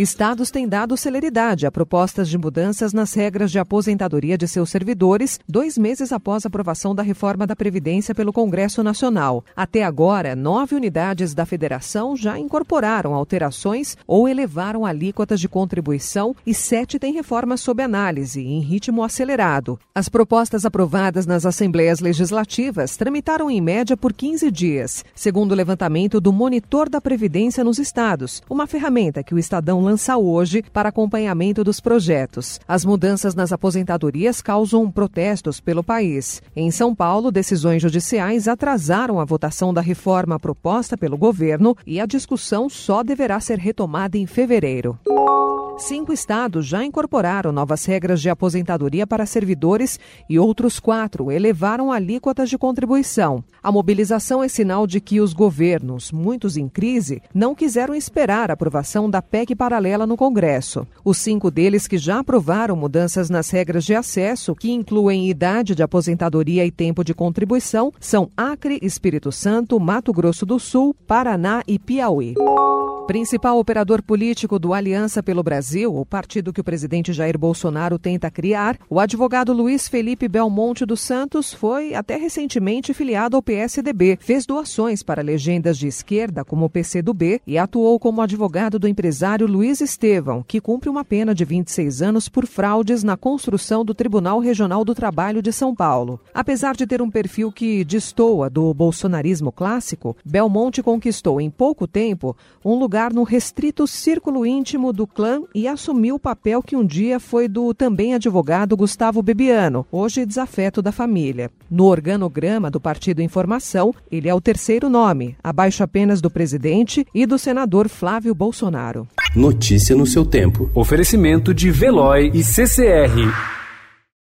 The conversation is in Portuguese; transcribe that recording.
Estados têm dado celeridade a propostas de mudanças nas regras de aposentadoria de seus servidores, dois meses após a aprovação da reforma da Previdência pelo Congresso Nacional. Até agora, nove unidades da Federação já incorporaram alterações ou elevaram alíquotas de contribuição e sete têm reformas sob análise, em ritmo acelerado. As propostas aprovadas nas Assembleias Legislativas tramitaram em média por 15 dias, segundo o levantamento do Monitor da Previdência nos Estados, uma ferramenta que o Estadão lança hoje para acompanhamento dos projetos. As mudanças nas aposentadorias causam protestos pelo país. Em São Paulo, decisões judiciais atrasaram a votação da reforma proposta pelo governo e a discussão só deverá ser retomada em fevereiro. Cinco estados já incorporaram novas regras de aposentadoria para servidores e outros quatro elevaram alíquotas de contribuição. A mobilização é sinal de que os governos, muitos em crise, não quiseram esperar a aprovação da PEC paralela no Congresso. Os cinco deles que já aprovaram mudanças nas regras de acesso, que incluem idade de aposentadoria e tempo de contribuição, são Acre, Espírito Santo, Mato Grosso do Sul, Paraná e Piauí. Principal operador político do Aliança pelo Brasil, o partido que o presidente Jair Bolsonaro tenta criar, o advogado Luiz Felipe Belmonte dos Santos foi até recentemente filiado ao PSDB, fez doações para legendas de esquerda como o PCdoB e atuou como advogado do empresário Luiz Estevão, que cumpre uma pena de 26 anos por fraudes na construção do Tribunal Regional do Trabalho de São Paulo. Apesar de ter um perfil que destoa do bolsonarismo clássico, Belmonte conquistou em pouco tempo um lugar lugar no restrito círculo íntimo do clã e assumiu o papel que um dia foi do também advogado Gustavo Bebiano, hoje desafeto da família. No organograma do Partido Informação, ele é o terceiro nome, abaixo apenas do presidente e do senador Flávio Bolsonaro. Notícia no seu tempo. Oferecimento de Veloy e CCR.